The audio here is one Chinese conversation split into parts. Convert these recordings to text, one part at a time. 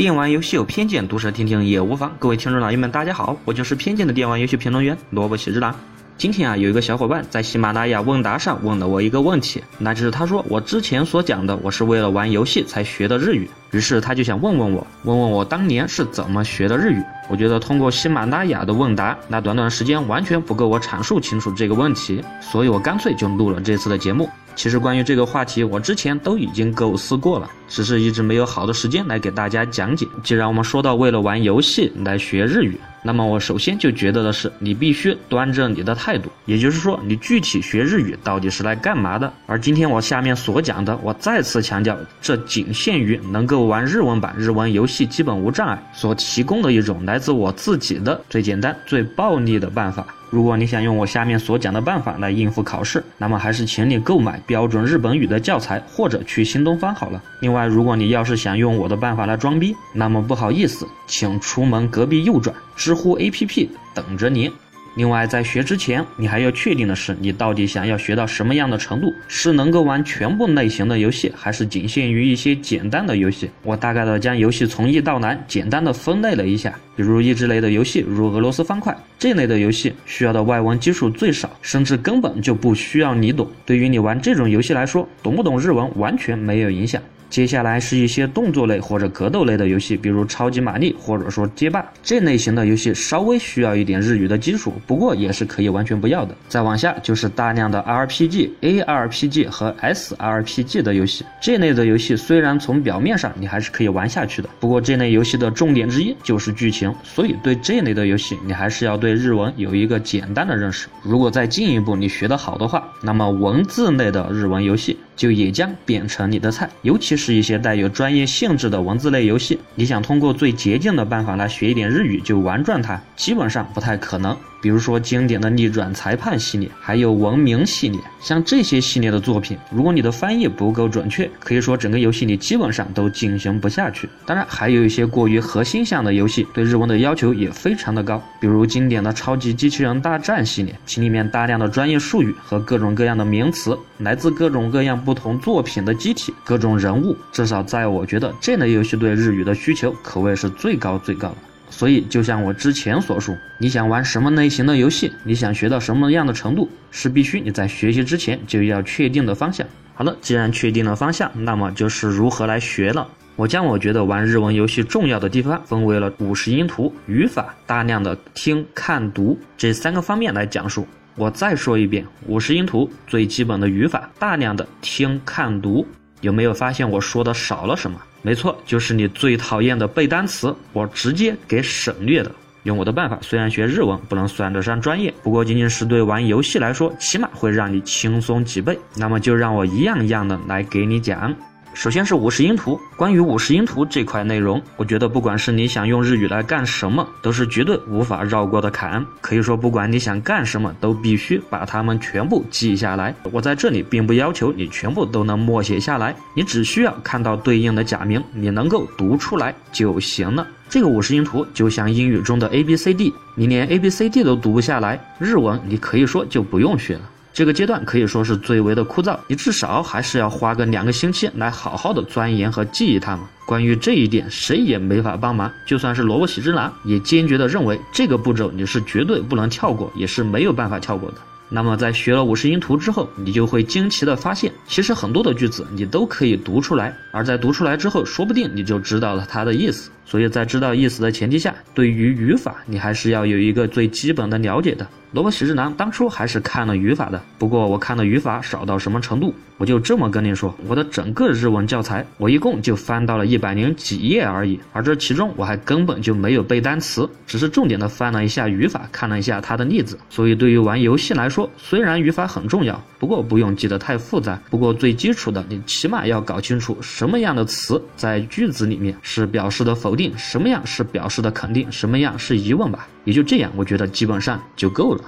电玩游戏有偏见，毒舌听听也无妨。各位听众老爷们，大家好，我就是偏见的电玩游戏评论员萝卜喜之郎。今天啊，有一个小伙伴在喜马拉雅问答上问了我一个问题，那就是他说我之前所讲的，我是为了玩游戏才学的日语，于是他就想问问我，问问我当年是怎么学的日语。我觉得通过喜马拉雅的问答，那短短时间完全不够我阐述清楚这个问题，所以我干脆就录了这次的节目。其实关于这个话题，我之前都已经构思过了，只是一直没有好的时间来给大家讲解。既然我们说到为了玩游戏来学日语，那么我首先就觉得的是，你必须端正你的态度，也就是说，你具体学日语到底是来干嘛的？而今天我下面所讲的，我再次强调，这仅限于能够玩日文版日文游戏基本无障碍所提供的一种来自我自己的最简单、最暴力的办法。如果你想用我下面所讲的办法来应付考试，那么还是请你购买标准日本语的教材，或者去新东方好了。另外，如果你要是想用我的办法来装逼，那么不好意思，请出门隔壁右转，知乎 APP 等着你。另外，在学之前，你还要确定的是，你到底想要学到什么样的程度？是能够玩全部类型的游戏，还是仅限于一些简单的游戏？我大概的将游戏从易到难，简单的分类了一下。比如益智类的游戏，如俄罗斯方块这类的游戏，需要的外文基础最少，甚至根本就不需要你懂。对于你玩这种游戏来说，懂不懂日文完全没有影响。接下来是一些动作类或者格斗类的游戏，比如超级玛丽或者说街霸这类型的游戏，稍微需要一点日语的基础，不过也是可以完全不要的。再往下就是大量的 RPG、ARPG 和 SRPG 的游戏，这类的游戏虽然从表面上你还是可以玩下去的，不过这类游戏的重点之一就是剧情，所以对这类的游戏你还是要对日文有一个简单的认识。如果再进一步你学得好的话，那么文字类的日文游戏。就也将变成你的菜，尤其是是一些带有专业性质的文字类游戏，你想通过最捷径的办法来学一点日语就玩转它，基本上不太可能。比如说经典的逆转裁判系列，还有文明系列，像这些系列的作品，如果你的翻译不够准确，可以说整个游戏你基本上都进行不下去。当然，还有一些过于核心向的游戏，对日文的要求也非常的高，比如经典的超级机器人大战系列，其里面大量的专业术语和各种各样的名词，来自各种各样不同作品的机体、各种人物，至少在我觉得这类游戏对日语的需求可谓是最高最高的。所以，就像我之前所述，你想玩什么类型的游戏，你想学到什么样的程度，是必须你在学习之前就要确定的方向。好了，既然确定了方向，那么就是如何来学了。我将我觉得玩日文游戏重要的地方分为了五十音图、语法、大量的听、看、读这三个方面来讲述。我再说一遍，五十音图最基本的语法，大量的听、看、读。有没有发现我说的少了什么？没错，就是你最讨厌的背单词，我直接给省略的。用我的办法，虽然学日文不能算得上专业，不过仅仅是对玩游戏来说，起码会让你轻松几倍。那么就让我一样一样的来给你讲。首先是五十音图。关于五十音图这块内容，我觉得不管是你想用日语来干什么，都是绝对无法绕过的坎。可以说，不管你想干什么，都必须把它们全部记下来。我在这里并不要求你全部都能默写下来，你只需要看到对应的假名，你能够读出来就行了。这个五十音图就像英语中的 A B C D，你连 A B C D 都读不下来，日文你可以说就不用学了。这个阶段可以说是最为的枯燥，你至少还是要花个两个星期来好好的钻研和记忆它们。关于这一点，谁也没法帮忙，就算是萝卜喜之郎也坚决的认为这个步骤你是绝对不能跳过，也是没有办法跳过的。那么在学了五十音图之后，你就会惊奇的发现，其实很多的句子你都可以读出来，而在读出来之后，说不定你就知道了它的意思。所以在知道意思的前提下，对于语法，你还是要有一个最基本的了解的。萝卜喜之郎当初还是看了语法的，不过我看的语法少到什么程度，我就这么跟你说，我的整个日文教材，我一共就翻到了一百零几页而已，而这其中我还根本就没有背单词，只是重点的翻了一下语法，看了一下它的例子。所以对于玩游戏来说，虽然语法很重要，不过不用记得太复杂。不过最基础的，你起码要搞清楚什么样的词在句子里面是表示的否定，什么样是表示的肯定，什么样是疑问吧。也就这样，我觉得基本上就够了。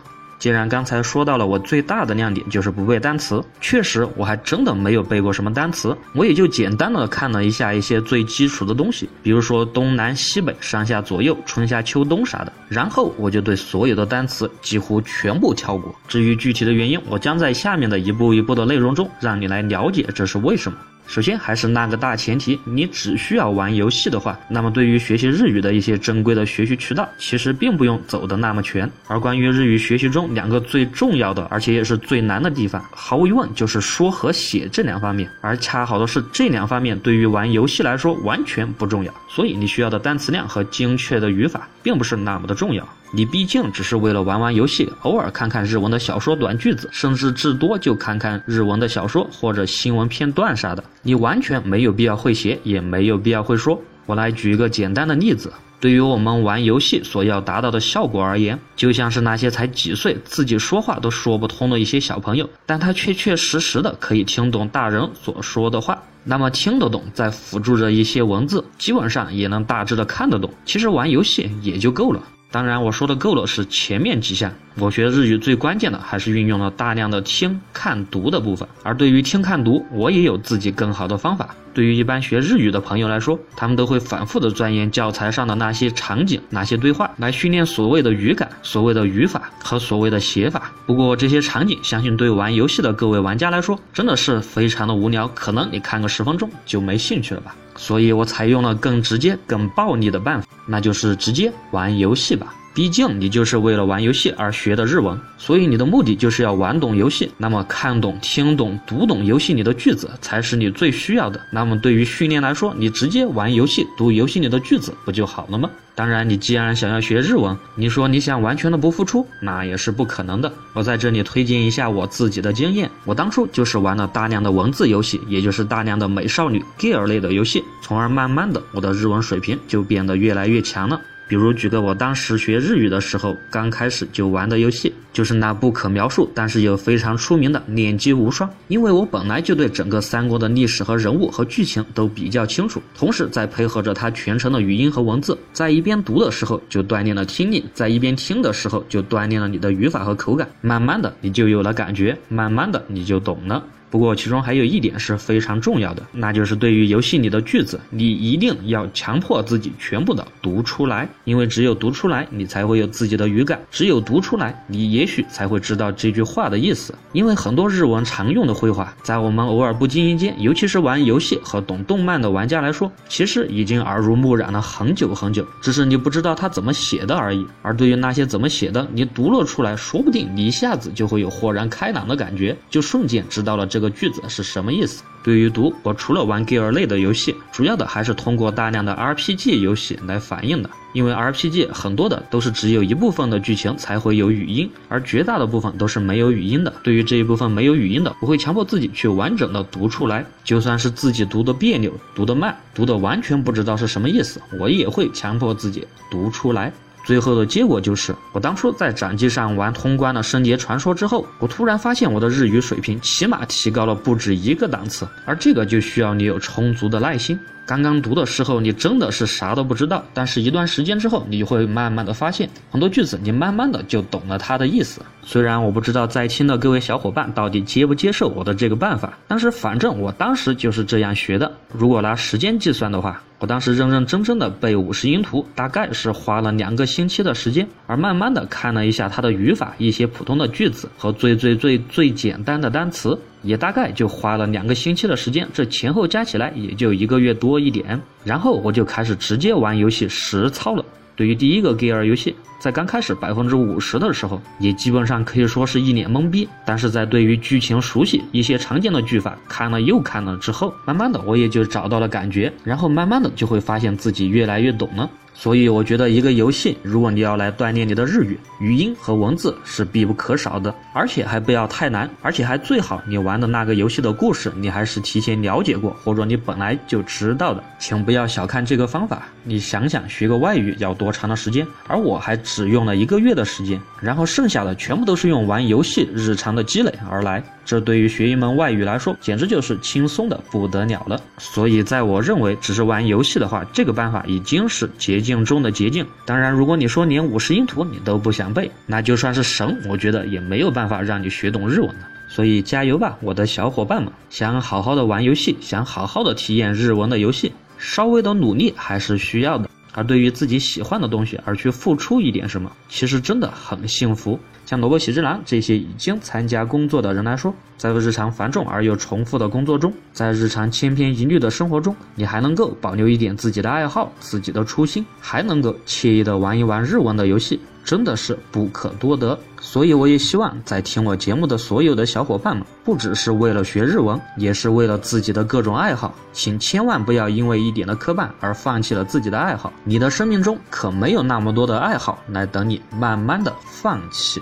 既然刚才说到了我最大的亮点就是不背单词，确实我还真的没有背过什么单词，我也就简单的看了一下一些最基础的东西，比如说东南西北、上下左右、春夏秋冬啥的，然后我就对所有的单词几乎全部跳过。至于具体的原因，我将在下面的一步一步的内容中让你来了解这是为什么。首先还是那个大前提，你只需要玩游戏的话，那么对于学习日语的一些正规的学习渠道，其实并不用走的那么全。而关于日语学习中两个最重要的，而且也是最难的地方，毫无疑问就是说和写这两方面。而恰好的是，这两方面对于玩游戏来说完全不重要，所以你需要的单词量和精确的语法并不是那么的重要。你毕竟只是为了玩玩游戏，偶尔看看日文的小说短句子，甚至至多就看看日文的小说或者新闻片段啥的。你完全没有必要会写，也没有必要会说。我来举一个简单的例子：对于我们玩游戏所要达到的效果而言，就像是那些才几岁、自己说话都说不通的一些小朋友，但他确确实实的可以听懂大人所说的话，那么听得懂，再辅助着一些文字，基本上也能大致的看得懂。其实玩游戏也就够了。当然，我说的够了是前面几项。我学日语最关键的还是运用了大量的听、看、读的部分。而对于听、看、读，我也有自己更好的方法。对于一般学日语的朋友来说，他们都会反复的钻研教材上的那些场景、那些对话，来训练所谓的语感、所谓的语法和所谓的写法。不过这些场景，相信对玩游戏的各位玩家来说，真的是非常的无聊，可能你看个十分钟就没兴趣了吧。所以我采用了更直接、更暴力的办法，那就是直接玩游戏吧。毕竟你就是为了玩游戏而学的日文，所以你的目的就是要玩懂游戏。那么看懂、听懂、读懂游戏里的句子才是你最需要的。那么对于训练来说，你直接玩游戏、读游戏里的句子不就好了吗？当然，你既然想要学日文，你说你想完全的不付出，那也是不可能的。我在这里推荐一下我自己的经验，我当初就是玩了大量的文字游戏，也就是大量的美少女 gear 类的游戏，从而慢慢的我的日文水平就变得越来越强了。比如举个我当时学日语的时候刚开始就玩的游戏，就是那不可描述但是又非常出名的《念机无双》。因为我本来就对整个三国的历史和人物和剧情都比较清楚，同时再配合着它全程的语音和文字，在一边读的时候就锻炼了听力，在一边听的时候就锻炼了你的语法和口感。慢慢的你就有了感觉，慢慢的你就懂了。不过，其中还有一点是非常重要的，那就是对于游戏里的句子，你一定要强迫自己全部的读出来，因为只有读出来，你才会有自己的语感；只有读出来，你也许才会知道这句话的意思。因为很多日文常用的绘画，在我们偶尔不经意间，尤其是玩游戏和懂动漫的玩家来说，其实已经耳濡目染了很久很久，只是你不知道它怎么写的而已。而对于那些怎么写的，你读了出来，说不定你一下子就会有豁然开朗的感觉，就瞬间知道了这。个句子是什么意思？对于读，我除了玩 gear 类的游戏，主要的还是通过大量的 RPG 游戏来反映的。因为 RPG 很多的都是只有一部分的剧情才会有语音，而绝大的部分都是没有语音的。对于这一部分没有语音的，我会强迫自己去完整的读出来，就算是自己读的别扭、读的慢、读的完全不知道是什么意思，我也会强迫自己读出来。最后的结果就是，我当初在掌机上玩通关了《圣洁传说》之后，我突然发现我的日语水平起码提高了不止一个档次，而这个就需要你有充足的耐心。刚刚读的时候，你真的是啥都不知道，但是一段时间之后，你就会慢慢的发现很多句子，你慢慢的就懂了它的意思。虽然我不知道在听的各位小伙伴到底接不接受我的这个办法，但是反正我当时就是这样学的。如果拿时间计算的话，我当时认认真真的背五十音图，大概是花了两个星期的时间，而慢慢的看了一下它的语法，一些普通的句子和最最最最简单的单词。也大概就花了两个星期的时间，这前后加起来也就一个月多一点。然后我就开始直接玩游戏实操了。对于第一个 gear 游戏，在刚开始百分之五十的时候，也基本上可以说是一脸懵逼。但是在对于剧情熟悉、一些常见的句法看了又看了之后，慢慢的我也就找到了感觉，然后慢慢的就会发现自己越来越懂了。所以我觉得一个游戏，如果你要来锻炼你的日语，语音和文字是必不可少的，而且还不要太难，而且还最好你玩的那个游戏的故事，你还是提前了解过，或者你本来就知道的。请不要小看这个方法，你想想学个外语要多长的时间，而我还只用了一个月的时间，然后剩下的全部都是用玩游戏日常的积累而来。这对于学一门外语来说，简直就是轻松的不得了了。所以在我认为，只是玩游戏的话，这个办法已经是捷径中的捷径。当然，如果你说连五十音图你都不想背，那就算是神，我觉得也没有办法让你学懂日文了。所以加油吧，我的小伙伴们！想好好的玩游戏，想好好的体验日文的游戏，稍微的努力还是需要的。而对于自己喜欢的东西而去付出一点什么，其实真的很幸福。像萝卜喜之郎这些已经参加工作的人来说，在日常繁重而又重复的工作中，在日常千篇一律的生活中，你还能够保留一点自己的爱好、自己的初心，还能够惬意的玩一玩日文的游戏。真的是不可多得，所以我也希望在听我节目的所有的小伙伴们，不只是为了学日文，也是为了自己的各种爱好，请千万不要因为一点的磕绊而放弃了自己的爱好。你的生命中可没有那么多的爱好来等你慢慢的放弃。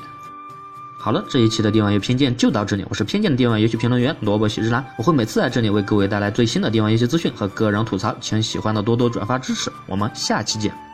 好了，这一期的电玩游戏偏见就到这里，我是偏见的电玩游戏评论员萝卜喜之郎，我会每次在这里为各位带来最新的电玩游戏资讯和个人吐槽，请喜欢的多多转发支持，我们下期见。